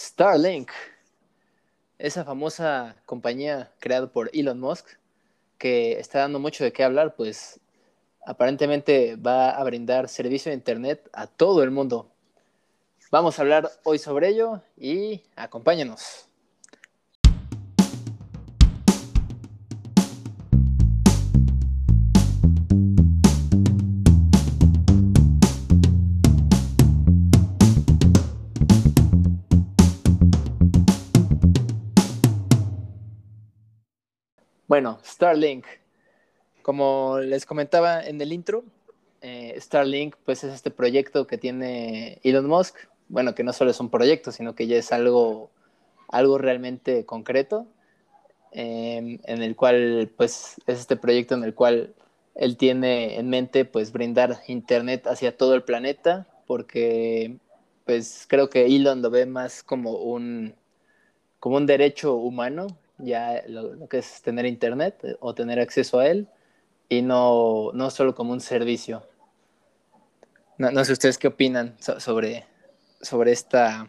Starlink, esa famosa compañía creada por Elon Musk, que está dando mucho de qué hablar, pues aparentemente va a brindar servicio de Internet a todo el mundo. Vamos a hablar hoy sobre ello y acompáñenos. Bueno, Starlink. Como les comentaba en el intro, eh, Starlink pues es este proyecto que tiene Elon Musk. Bueno, que no solo es un proyecto, sino que ya es algo, algo realmente concreto, em, en el cual pues es este proyecto en el cual él tiene en mente pues brindar internet hacia todo el planeta, porque pues creo que Elon lo ve más como un, como un derecho humano ya lo, que es tener internet eh, o tener acceso a él y no, no solo como un servicio. No, sé ustedes qué opinan sobre, sobre esta,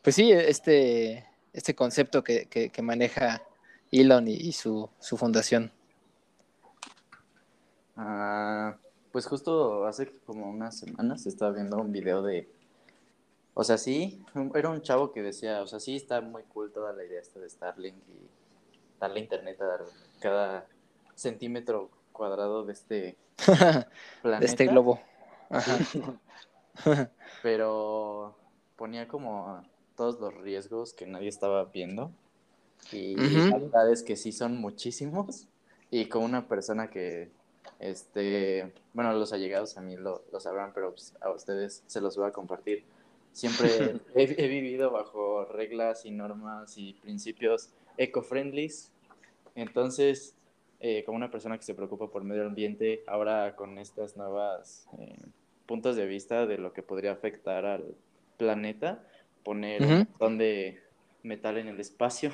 pues sí, este, este concepto que, que, maneja Elon y, su, su, fundación. Ah, pues justo hace como unas semanas estaba viendo un video de o sea, sí, era un chavo que decía, o sea, sí está muy cool toda la idea esta de Starlink y darle internet a cada centímetro cuadrado de este planeta. De este globo. Pero ponía como todos los riesgos que nadie estaba viendo. Y la verdad es que sí son muchísimos. Y con una persona que, este, bueno, los allegados a mí lo, lo sabrán, pero pues, a ustedes se los voy a compartir Siempre he, vivido bajo reglas y normas y principios eco-friendly. Entonces, eh, como una persona que se preocupa por medio ambiente, ahora con estas nuevas eh, puntos de vista de lo que podría afectar al planeta, poner un montón de metal en el espacio,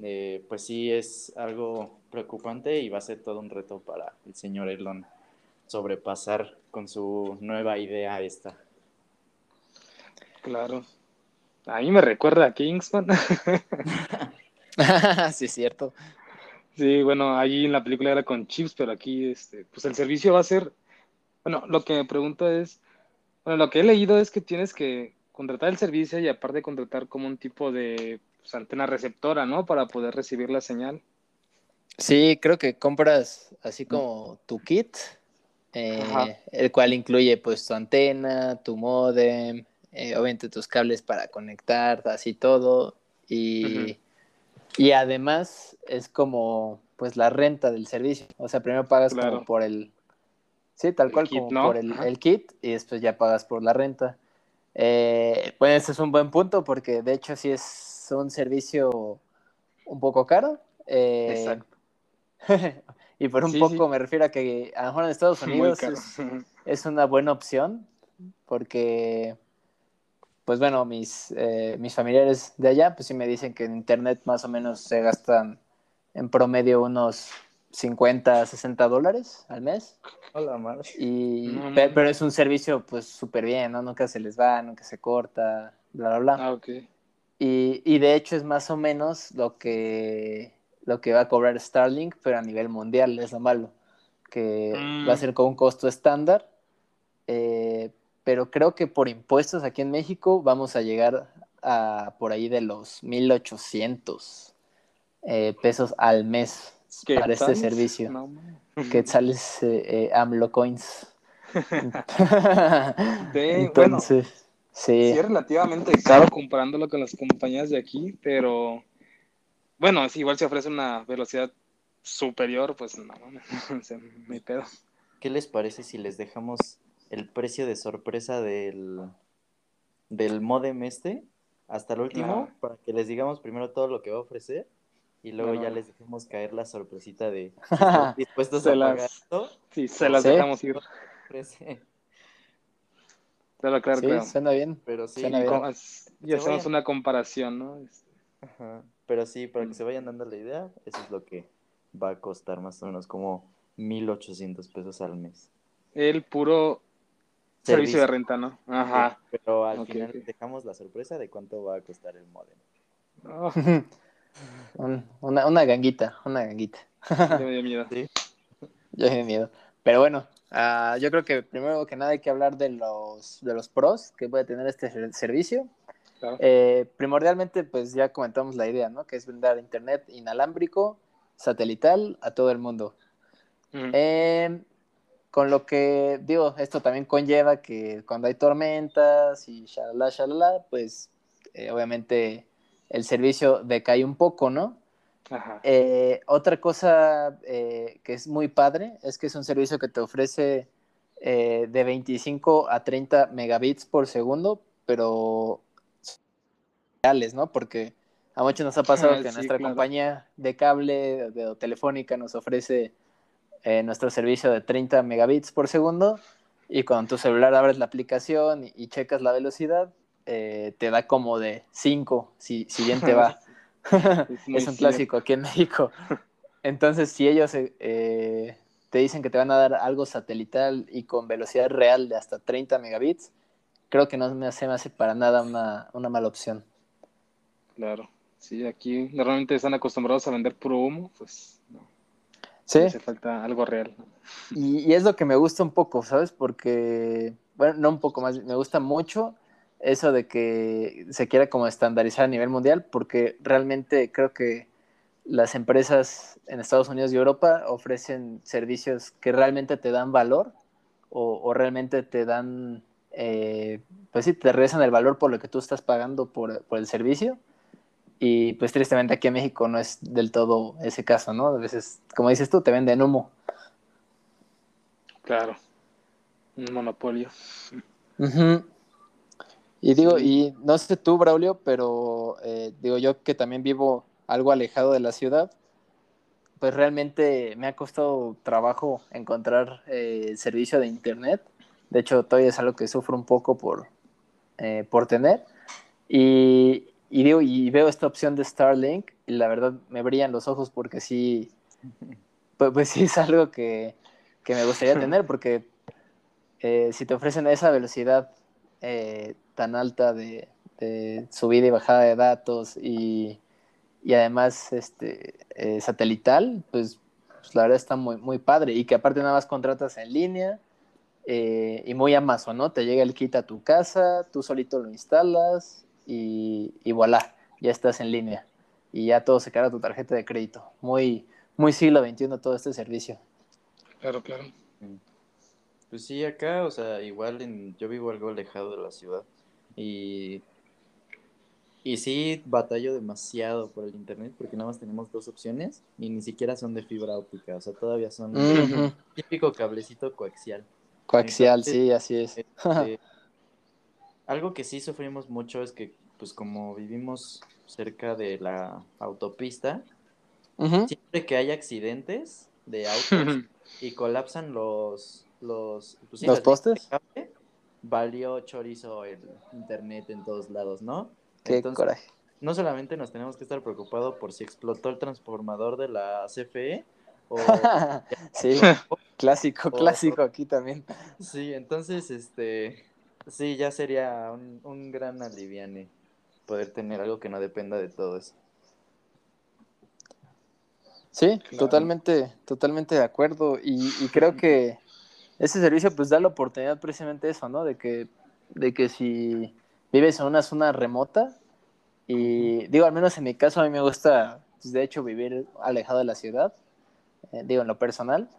eh, pues sí es algo preocupante y va a ser todo un reto para el señor Elon sobrepasar con su nueva idea esta. Claro. A mí me recuerda a Kingsman. sí, es cierto. Sí, bueno, allí en la película era con chips, pero aquí, este, pues el servicio va a ser, bueno, lo que me pregunto es, bueno, lo que he leído es que tienes que contratar el servicio y aparte contratar como un tipo de pues, antena receptora, ¿no? Para poder recibir la señal. Sí, creo que compras así como tu kit, eh, el cual incluye pues tu antena, tu modem, eh, obviamente tus cables para conectar, así todo. Y, y además es como pues la renta del servicio. O sea, primero pagas como por el... Sí, tal cual, como por el, kit y después ya pagas por la renta. Eh, pues ese es un buen punto porque de hecho sí es un servicio un poco caro. Eh, Exacto. y por un poco me refiero a que a lo mejor en Estados Unidos es, es, una buena opción porque pues bueno, mis, eh, mis familiares de allá, pues sí me dicen que en internet más o menos se gastan en promedio unos 50, 60 dólares al mes. Hola, madre. Y, pero, es un servicio pues súper bien, ¿no? Nunca se les va, nunca se corta, bla, bla, bla. Ah, ok. Y, y de hecho es más o menos lo que, lo que va a cobrar Starlink, pero a nivel mundial, es lo malo, que va a mm. ser con un costo estándar, eh, pero creo que por impuestos aquí en México vamos a llegar a por ahí de los 1.800 eh, pesos al mes para este servicio. No, que sales eh, eh, AMLO Coins. Entonces, sí. sí. es relativamente caro comparándolo con las compañías de aquí, pero bueno, si igual se ofrece una velocidad superior, pues no, me pedo. ¿Qué les parece si les dejamos el precio de sorpresa del, del modem este hasta el último para que les digamos primero todo lo que va a ofrecer y luego ya les dejemos caer la sorpresita de dispuestos a pagar esto. Sí, se las dejamos ir. Claro, claro, sí, suena bien. Pero sí, y hacemos una comparación, ¿no? Ajá. Pero sí, para que se vayan dando la idea, eso es lo que va a costar más o menos como 1800 pesos al mes. El puro servicio, de renta, ¿no? Ajá. pero al final dejamos la sorpresa de cuánto va a costar el modem. Oh. una, una ganguita, una ganguita. Ya me dio miedo. ¿Sí? Ya me dio miedo. Pero bueno, uh, yo creo que primero que nada hay que hablar de los, de los pros que puede tener este servicio. Eh, primordialmente, pues ya comentamos la idea, ¿no? Que es brindar internet inalámbrico, satelital a todo el mundo. Eh, con lo que, digo, esto también conlleva que cuando hay tormentas y shalala, shalala, pues eh, obviamente el servicio decae un poco, ¿no? Ajá. otra cosa que es muy padre es que es un servicio que te ofrece de 25 a 30 megabits por segundo, pero ¿no? Porque a muchos nos ha pasado que nuestra compañía de cable de, telefónica nos ofrece eh, nuestro servicio de 30 megabits por segundo y cuando tu celular abres la aplicación y, checas la velocidad, eh, te da como de 5, si, si bien te va. es, un clásico aquí en México. Entonces, si ellos eh, te dicen que te van a dar algo satelital y con velocidad real de hasta 30 megabits, creo que no me hace, me hace para nada una, una mala opción. Claro, sí, aquí normalmente están acostumbrados a vender puro humo, pues. Sí. Hace falta algo real. Y, es lo que me gusta un poco, ¿sabes? Porque, bueno, no un poco más, me gusta mucho eso de que se quiera como estandarizar a nivel mundial, porque realmente creo que las empresas en Estados Unidos y Europa ofrecen servicios que realmente te dan valor o, realmente te dan, eh, pues sí, te regresan el valor por lo que tú estás pagando por, por el servicio y pues tristemente aquí en México no es del todo ese caso, ¿no? A veces, como dices tú, te venden humo. Claro, un monopolio. Y digo, y no sé tú, Braulio, pero eh, digo yo que también vivo algo alejado de la ciudad, pues realmente me ha costado trabajo encontrar eh, servicio de internet. De hecho, todavía es algo que sufro un poco por, eh, por tener. Y, y digo, y veo esta opción de Starlink y la verdad me brillan los ojos porque sí, pues, pues sí es algo que, me gustaría tener porque eh, si te ofrecen esa velocidad eh, tan alta de, subida y bajada de datos y, además este eh, satelital, pues, pues, la verdad está muy, muy padre y que aparte nada más contratas en línea y muy Amazon, ¿no? Te llega el kit a tu casa, tú solito lo instalas y, y voilà, ya estás en línea. Y ya todo se carga tu tarjeta de crédito. Muy, muy siglo XXI todo este servicio. Claro, claro. Pues sí, acá, o sea, igual en, yo vivo algo alejado de la ciudad y, y sí batallo demasiado por el internet porque nada más tenemos dos opciones y ni siquiera son de fibra óptica, o sea, todavía son típico cablecito coaxial. Coaxial, sí, así es. Este, algo que sí sufrimos mucho es que, pues como vivimos cerca de la autopista, siempre que hay accidentes de autos y colapsan los los, pues ¿Los postes, valió chorizo el internet en todos lados, ¿no? Qué coraje. No solamente nos tenemos que estar preocupados por si explotó el transformador de la CFE o... sí, clásico, clásico aquí también. Sí, entonces, este, Sí, ya sería un, gran aliviane poder tener algo que no dependa de todo eso. Sí, totalmente, totalmente de acuerdo. Y, creo que ese servicio pues da la oportunidad precisamente eso, ¿no? De que, de que si vives en una zona remota, y digo, al menos en mi caso a mí me gusta, pues, de hecho, vivir alejado de la ciudad, eh, digo, en lo personal,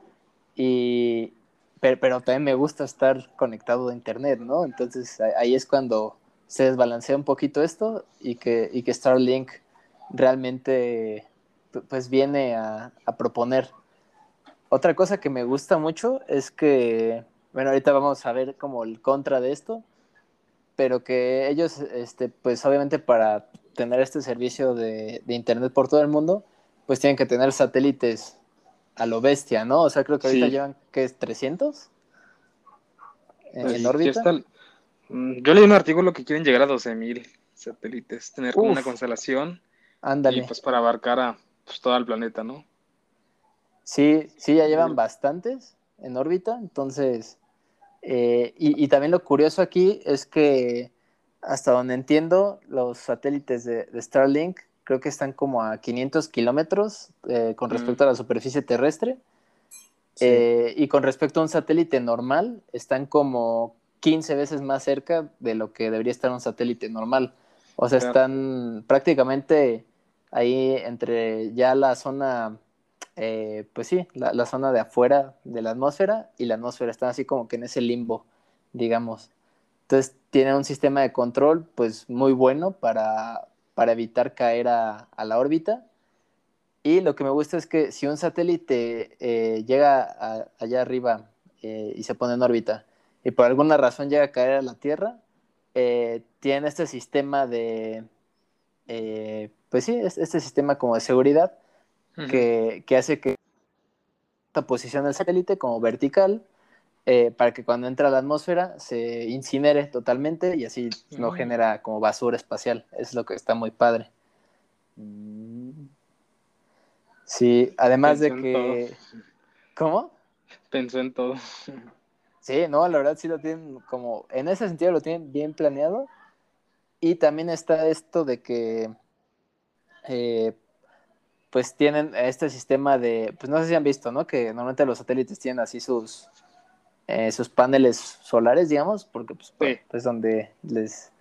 y, pero, también me gusta estar conectado a internet, ¿no? Entonces ahí es cuando se desbalancea un poquito esto y que, y que Starlink realmente pues viene a, proponer. Otra cosa que me gusta mucho es que, bueno, ahorita vamos a ver como el contra de esto, pero que ellos, este, pues obviamente para tener este servicio de, de internet por todo el mundo, pues tienen que tener satélites a lo bestia, ¿no? O sea, creo que ahorita llevan, ¿qué es? ¿300? ¿En, órbita? Mm, yo leí un artículo que quieren llegar a 12.000 satélites, tener como una constelación. Ándale. Y pues para abarcar a pues, todo el planeta, ¿no? Sí, sí, ya llevan bastantes en órbita, entonces, Eh, y, también lo curioso aquí es que, hasta donde entiendo, los satélites de, Starlink creo que están como a 500 kilómetros eh, con respecto a la superficie terrestre. Eh, y con respecto a un satélite normal, están como 15 veces más cerca de lo que debería estar un satélite normal. O sea, están prácticamente ahí entre ya la zona eh, pues sí, la, zona de afuera de la atmósfera y la atmósfera están así como que en ese limbo, digamos. Entonces tiene un sistema de control pues muy bueno para, para evitar caer a, la órbita. Y lo que me gusta es que si un satélite eh, llega allá arriba eh, y se pone en órbita y por alguna razón llega a caer a la Tierra, tiene este sistema de, pues sí, este sistema como de seguridad que, hace que esta posición del satélite como vertical eh, para que cuando entra a la atmósfera se incinere totalmente y así no mm. genera como basura espacial. Es lo que está muy padre. Mm. Sí, además de que... ¿Cómo? Pensó en todo. Sí, no, la verdad sí lo tienen como, en ese sentido lo tienen bien planeado. Y también está esto de que, eh, pues tienen este sistema de, pues no sé si han visto, ¿no? Que normalmente los satélites tienen así sus, eh, sus paneles solares, digamos, porque pues, pues donde les,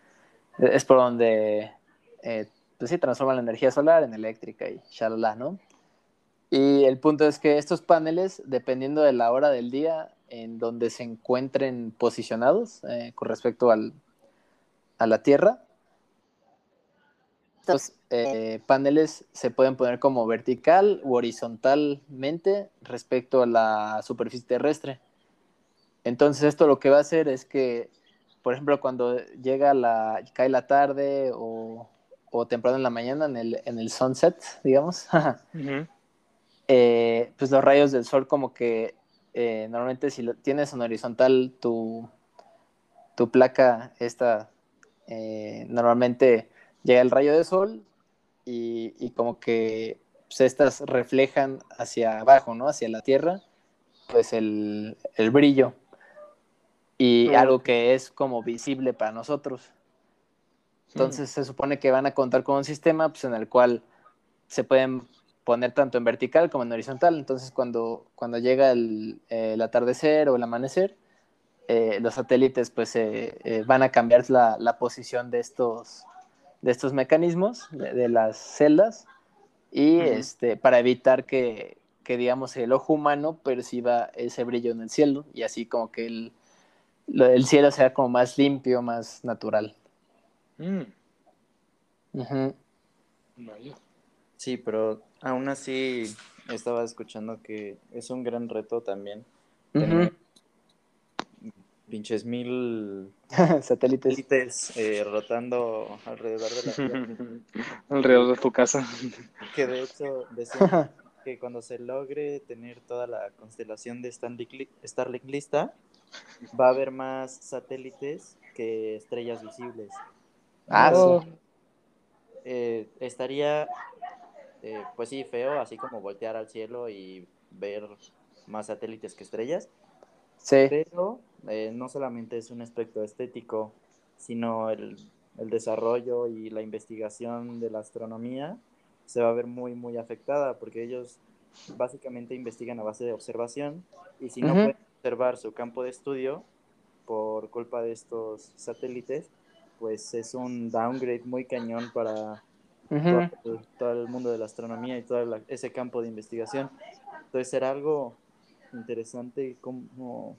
es por donde, eh, pues sí, transforman la energía solar en eléctrica y shalala, ¿no? Y el punto es que estos paneles, dependiendo de la hora del día en donde se encuentren posicionados eh, con respecto al, a la Tierra, estos eh, paneles se pueden poner como vertical u horizontalmente respecto a la superficie terrestre. Entonces esto lo que va a hacer es que, por ejemplo, cuando llega la, cae la tarde o, temprano en la mañana en el, en el sunset, digamos, eh, pues los rayos del sol como que eh, normalmente si tienes en horizontal tu, tu placa, esta normalmente llega el rayo de sol y, como que pues, estas reflejan hacia abajo, ¿no? Hacia la tierra, pues el, brillo y algo que es como visible para nosotros. Entonces se supone que van a contar con un sistema pues, en el cual se pueden poner tanto en vertical como en horizontal. Entonces cuando, cuando llega el, atardecer o el amanecer, eh, los satélites pues eh, van a cambiar la, la, posición de estos, de estos mecanismos, de, las celdas, y este, para evitar que, digamos, el ojo humano perciba ese brillo en el cielo, y así como que el, el cielo sea como más limpio, más natural. Mm. Sí, pero aún así estaba escuchando que es un gran reto también pinches mil satélites, eh, rotando alrededor de la Tierra. alrededor de tu casa. Que de hecho decían que cuando se logre tener toda la constelación de Starlink lista, va a haber más satélites que estrellas visibles. Ah, sí. Eh, estaría, eh, pues sí, feo, así como voltear al cielo y ver más satélites que estrellas. Sí. Pero eh, no solamente es un aspecto estético, sino el, desarrollo y la investigación de la astronomía se va a ver muy, muy afectada porque ellos básicamente investigan a base de observación y si no pueden observar su campo de estudio por culpa de estos satélites, pues es un downgrade muy cañón para todo, el, mundo de la astronomía y todo ese campo de investigación. Entonces será algo interesante como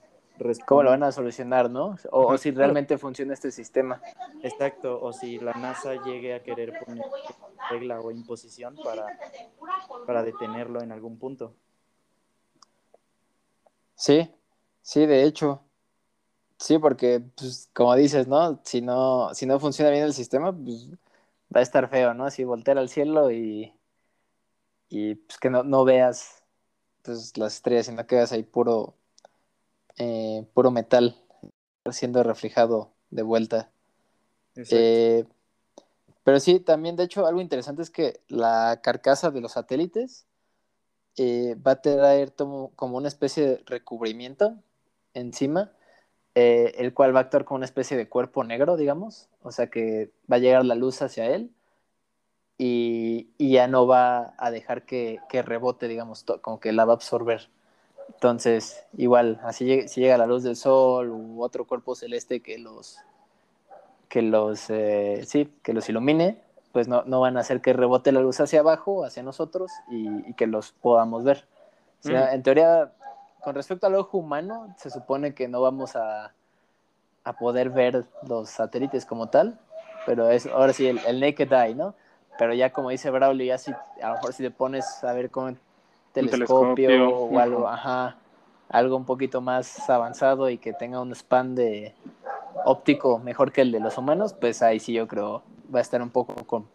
cómo lo van a solucionar, ¿no? O, si realmente funciona este sistema. Exacto, o si la NASA llegue a querer poner regla o imposición para, para detenerlo en algún punto. Sí, sí, de hecho. Sí, porque, pues, como dices, ¿no? Si no, si no funciona bien el sistema, pues va a estar feo, ¿no? Así voltear al cielo y, y pues que no, no veas pues, las estrellas, sino que veas ahí puro, eh, puro metal siendo reflejado de vuelta. Eh, pero sí, también de hecho algo interesante es que la carcasa de los satélites eh, va a traer como, una especie de recubrimiento encima eh, el cual va a actuar como una especie de cuerpo negro, digamos, o sea que va a llegar la luz hacia él y, ya no va a dejar que, rebote, digamos, como que la va a absorber. Entonces, igual, así si llega la luz del sol u otro cuerpo celeste que los, que los, eh, sí, que los ilumine, pues no, no, van a hacer que rebote la luz hacia abajo, hacia nosotros y, que los podamos ver. O sea, mm. en teoría, con respecto al ojo humano, se supone que no vamos a, a poder ver los satélites como tal, pero es ahora sí el, naked eye, ¿no? Pero ya como dice Braulio, ya si, a lo mejor si te pones a ver con un telescopio, o algo, ajá, algo un poquito más avanzado y que tenga un span de óptico mejor que el de los humanos, pues ahí sí yo creo va a estar un poco con...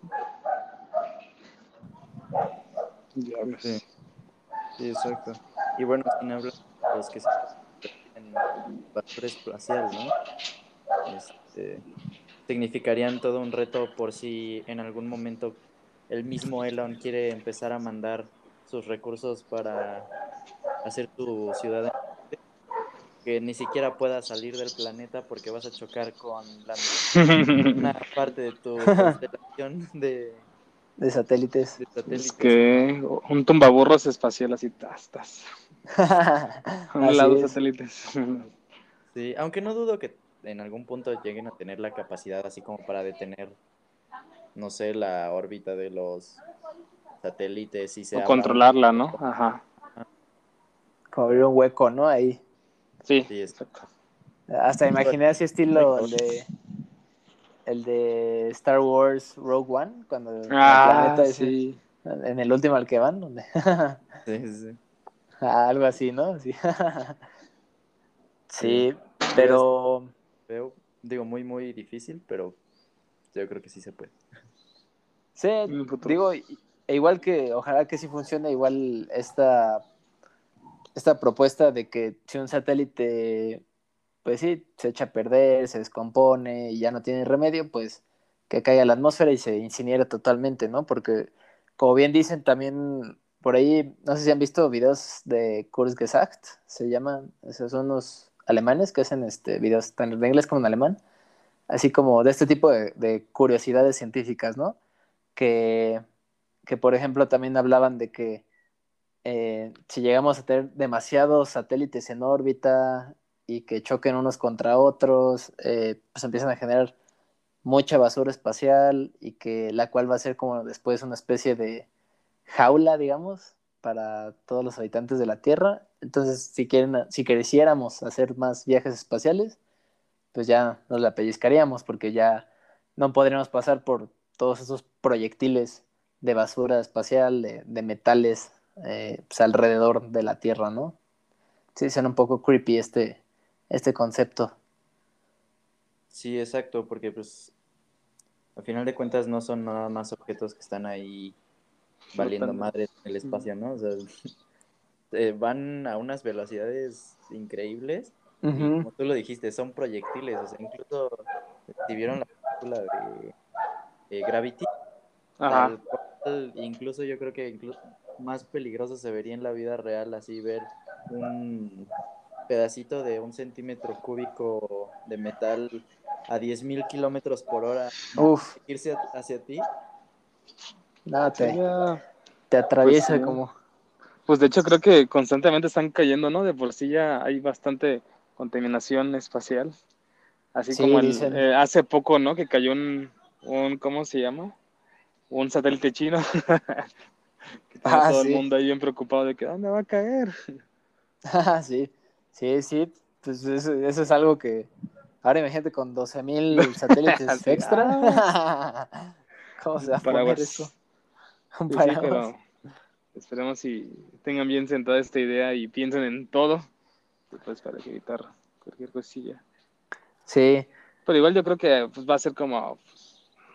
Sí. sí, exacto. Y bueno, sin hablar de los que se en basura espacial, ¿no? Este, significarían todo un reto por si en algún momento el mismo Elon quiere empezar a mandar sus recursos para hacer tu ciudad que ni siquiera puedas salir del planeta porque vas a chocar con la, una parte de tu constelación de, de satélites. Es que un tumbaburros espacial así, tastas. un lado satélites. sí, aunque no dudo que en algún punto lleguen a tener la capacidad así como para detener, no sé, la órbita de los satélites y se o controlarla, ¿no? Ajá. Como abrir un hueco, ¿no? Ahí. Sí, exacto. Hasta imaginé así estilo el de, el de Star Wars Rogue One, cuando ah, el sí. en el último al que van, donde sí, sí. algo así, ¿no? Sí, sí pero veo, digo muy muy difícil, pero yo creo que sí se puede. Sí, digo, e igual que ojalá que sí funcione igual esta esta propuesta de que si un satélite, pues sí, se echa a perder, se descompone y ya no tiene remedio, pues que caiga a la atmósfera y se incinere totalmente, ¿no? Porque, como bien dicen también por ahí, no sé si han visto videos de Kurzgesagt, se llaman, esos son unos alemanes que hacen este, videos tanto en inglés como en alemán, así como de este tipo de, curiosidades científicas, ¿no? Que, que, por ejemplo, también hablaban de que eh, si llegamos a tener demasiados satélites en órbita y que choquen unos contra otros, eh, pues empiezan a generar mucha basura espacial y que la cual va a ser como después una especie de jaula, digamos, para todos los habitantes de la Tierra. Entonces, si quieren, si quisiéramos hacer más viajes espaciales, pues ya nos la pellizcaríamos porque ya no podríamos pasar por todos esos proyectiles de basura espacial, de, de metales eh, pues, alrededor de la Tierra, ¿no? Sí, suena un poco creepy este, este concepto. Sí, exacto, porque pues al final de cuentas no son nada más objetos que están ahí valiendo madre en el espacio, ¿no? O sea, eh, van a unas velocidades increíbles. Y como tú lo dijiste, son proyectiles. O sea, incluso si vieron la película de Gravity, incluso yo creo que incluso más peligroso se vería en la vida real, así ver un pedacito de un centímetro cúbico de metal a 10.000 kilómetros por hora irse hacia ti. No, te, te atraviesa pues como... Pues de hecho creo que constantemente están cayendo, ¿no? De por sí ya hay bastante contaminación espacial. Así como el, eh, hace poco, ¿no? Que cayó un, un, ¿cómo se llama? Un satélite chino. Ah, todo el mundo ahí bien preocupado de que ¿dónde va a caer? Ah, sí, sí, sí, pues eso, es algo que ahora imagínate con 12.000 satélites extra. ¿Cómo se va a poner eso? Un sí, pero esperemos si tengan bien sentada esta idea y piensen en todo, pues para evitar cualquier cosilla. Sí. Pero igual yo creo que pues, va a ser como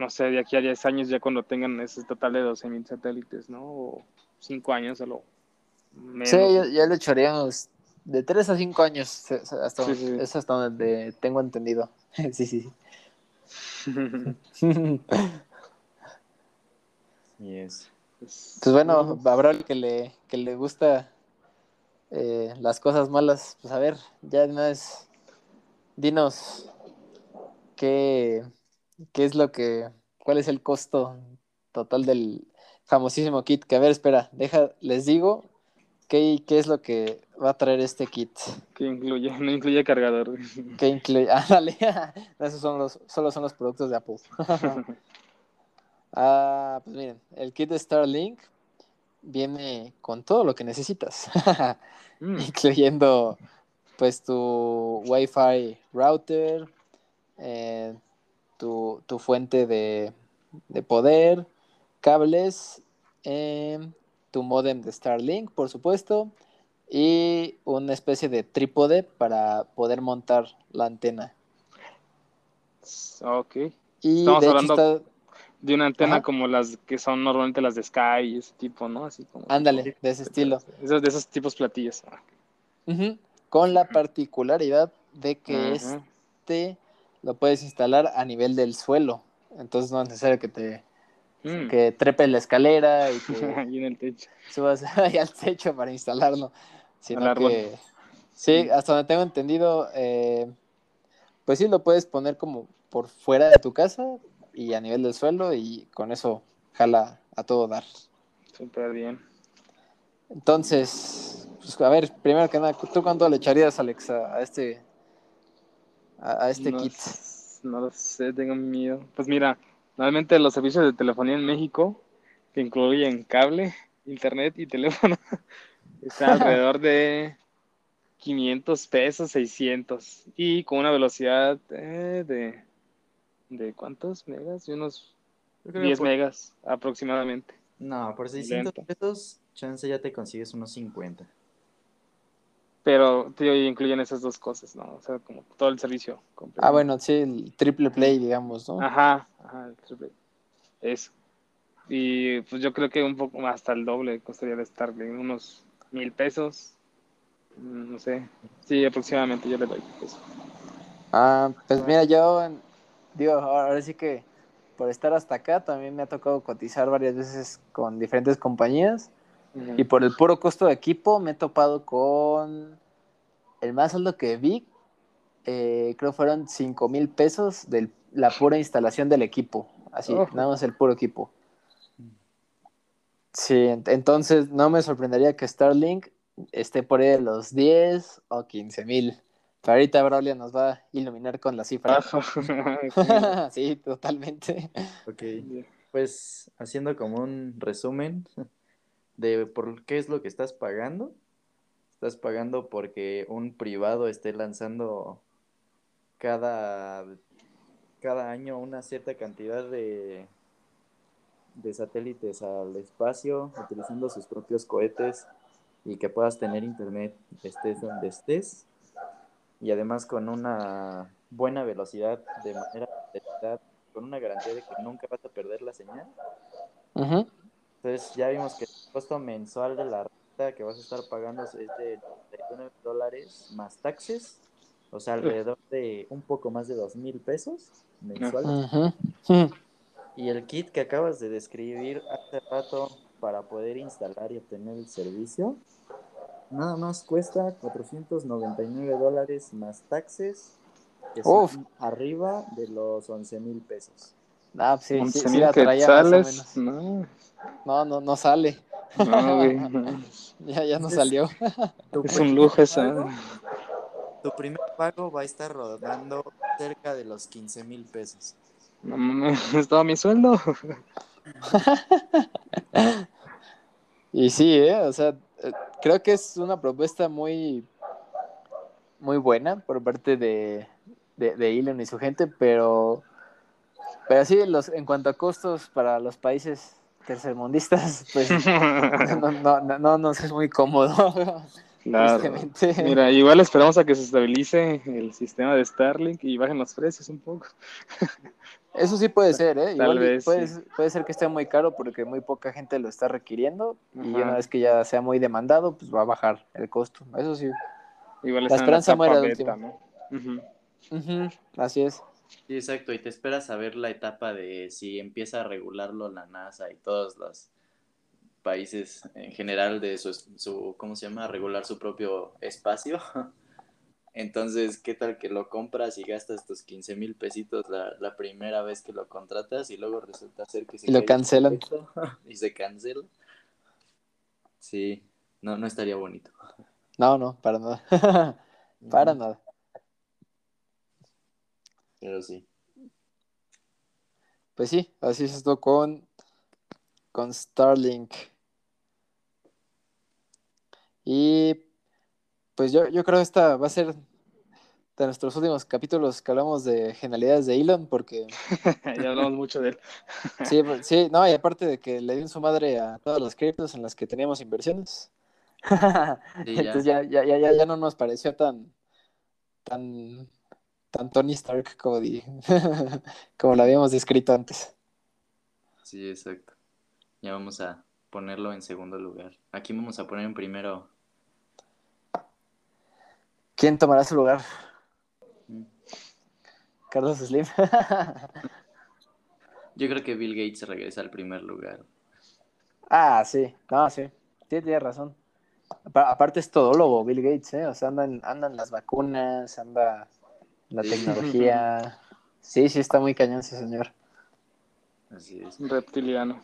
no sé, de aquí a 10 años ya cuando tengan ese total de 12.000 satélites, ¿no? O 5 años o lo menos. Sí, ya, lo echaríamos de 3 a 5 años, hasta donde, es hasta donde tengo entendido. sí, sí. yes. Pues, pues bueno, habrá el que le, que le gusta eh, las cosas malas, pues a ver, ya no es dinos qué, qué es lo que, cuál es el costo total del famosísimo kit. Que a ver, espera, deja, les digo qué, qué es lo que va a traer este kit. Que incluye, no incluye cargador. Que incluye, ah, dale, esos son los, solo son los productos de Apple. Ah, pues miren, el kit de Starlink viene con todo lo que necesitas, mm. incluyendo pues tu Wi-Fi router, eh, tu, tu, fuente de, de poder, cables, eh, tu modem de Starlink, por supuesto, y una especie de trípode para poder montar la antena. Ok. Y Estamos hablando de una antena como las que son normalmente las de Sky y ese tipo, ¿no? Así como. Ándale, de ese estilo. Esos, de esos tipos platillos. Con la particularidad de que este lo puedes instalar a nivel del suelo. Entonces no es necesario que te mm. que trepes la escalera y que en el techo. subas ahí al techo para instalarlo. Sino que sí, hasta donde tengo entendido, eh, pues sí lo puedes poner como por fuera de tu casa y a nivel del suelo y con eso jala a todo dar. Súper bien. Entonces, pues a ver, primero que nada, ¿tú cuánto le echarías, Alexa, a este a, este kit? No lo sé, tengo miedo. Pues mira, normalmente los servicios de telefonía en México, que incluyen cable, internet y teléfono, están alrededor de 500 pesos, 600. Y con una velocidad eh, de, ¿de cuántos megas? De unos 10 megas aproximadamente. No, por 600 pesos, chance ya te consigues unos 50. Pero tío, incluyen esas dos cosas, ¿no? O sea, como todo el servicio. Completo. Ah, bueno, sí, el triple play, digamos, ¿no? Ajá, ajá, el triple. Eso. Y pues yo creo que un poco hasta el doble costaría de Starlink, unos mil pesos. Mm, no sé. Sí, aproximadamente yo le doy eso. Ah, pues mira, yo digo, ahora sí que por estar hasta acá también me ha tocado cotizar varias veces con diferentes compañías y por el puro costo de equipo me he topado con el más alto que vi, eh, creo fueron 5 mil pesos de la pura instalación del equipo, así, nada más el puro equipo. Sí, entonces no me sorprendería que Starlink esté por ahí de los 10 o 15 mil. Pero ahorita Braulia nos va a iluminar con la cifra. sí, totalmente. Ok, pues haciendo como un resumen, de por qué es lo que estás pagando. Estás pagando porque un privado esté lanzando cada, cada año una cierta cantidad de, de satélites al espacio, utilizando sus propios cohetes y que puedas tener internet estés donde estés y además con una buena velocidad de manera con una garantía de que nunca vas a perder la señal. Entonces ya vimos que el costo mensual de la renta que vas a estar pagando es de 39 dólares más taxes, o sea, alrededor de un poco más de dos mil pesos mensuales. Y el kit que acabas de describir hace rato para poder instalar y obtener el servicio, nada más cuesta 499 dólares más taxes, que son arriba de los 11 mil pesos. Ah, sí, sí, sí, la traía más o menos. No. No, no, no sale. ya, ya no salió. es un lujo eso. Tu primer pago va a estar rodando cerca de los 15 mil pesos. No es todo mi sueldo. y sí, ¿eh? o sea, creo que es una propuesta muy, muy buena por parte de, de, de Elon y su gente, pero, pero sí, los, en cuanto a costos para los países tercermundistas, pues no, no, no, no nos es muy cómodo. Mira, igual esperamos a que se estabilice el sistema de Starlink y bajen los precios un poco. Eso sí puede ser, ¿eh? igual puede, puede, ser que esté muy caro porque muy poca gente lo está requiriendo y una vez que ya sea muy demandado, pues va a bajar el costo. Eso sí. Igual la esperanza muere al último. Así es. Sí, exacto, y te esperas a ver la etapa de si empieza a regularlo la NASA y todos los países en general de su, su ¿cómo se llama?, regular su propio espacio. Entonces, ¿qué tal que lo compras y gastas tus 15 mil pesitos la, primera vez que lo contratas y luego resulta ser que se... Lo cancelan. Y se cancela. Sí, no, no estaría bonito. No, no, para nada. para nada. Pero sí. Pues sí, así es esto con, con Starlink. Y pues yo, yo creo que esta va a ser de nuestros últimos capítulos que hablamos de genialidades de Elon, porque... ya hablamos mucho de él. sí, pues, sí, no, y aparte de que le dio su madre a todas las criptos en las que teníamos inversiones. Entonces ya. Ya, ya, ya, ya, no nos pareció tan, tan, tan Tony Stark como, como lo habíamos descrito antes. Sí, exacto. Ya vamos a ponerlo en segundo lugar. Aquí vamos a poner en primero. ¿Quién tomará su lugar? Mm. Carlos Slim. Yo creo que Bill Gates regresa al primer lugar. Ah, sí, no, sí, sí, tiene razón. Aparte es todólogo Bill Gates, ¿eh? O sea, andan, andan las vacunas, anda la tecnología. Sí, sí, está muy cañón ese señor. Así es. Reptiliano.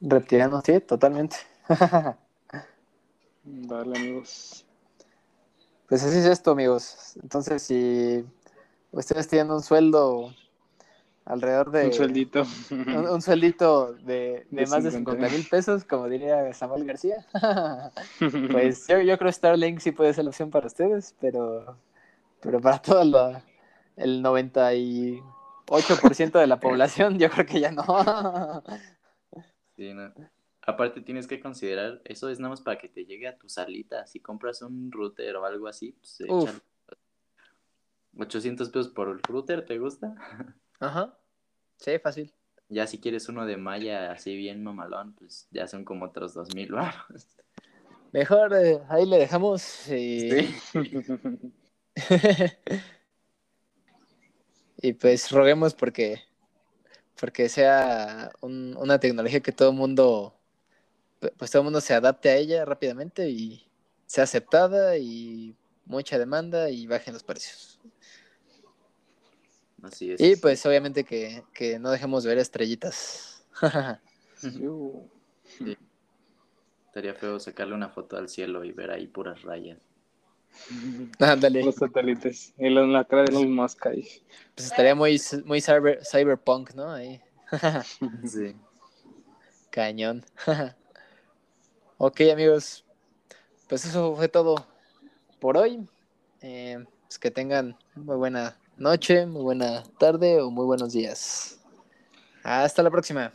Reptiliano, sí, totalmente. Dale, amigos. Pues así es esto, amigos. Entonces, si ustedes tienen un sueldo alrededor de... Un sueldito. Un, sueldito de, más de 50 mil pesos, como diría Samuel García. pues yo, yo creo que Starlink sí puede ser la opción para ustedes, pero, pero para todo el 98% de la población yo creo que ya no. sí, no. Aparte tienes que considerar, eso es nada más para que te llegue a tu salita. Si compras un router o algo así, pues echan 800 pesos por el router, ¿te gusta? Ajá. Sí, fácil. Ya si quieres uno de malla así bien mamalón, pues ya son como otros 2000 Mejor eh, ahí le dejamos y... ¿Sí? y pues roguemos porque porque sea una tecnología que todo el mundo pues todo el mundo se adapte a ella rápidamente y sea aceptada y mucha demanda y bajen los precios. Así es. Y pues obviamente que, no dejemos de ver estrellitas. Estaría feo sacarle una foto al cielo y ver ahí puras rayas. Ándale. Los satélites. Y la cara de los más Pues estaría muy, muy cyberpunk, ¿no? Ahí. sí. Cañón. Ok, amigos, pues eso fue todo por hoy. Eh, pues que tengan muy buena noche, muy buena tarde o muy buenos días. Hasta la próxima.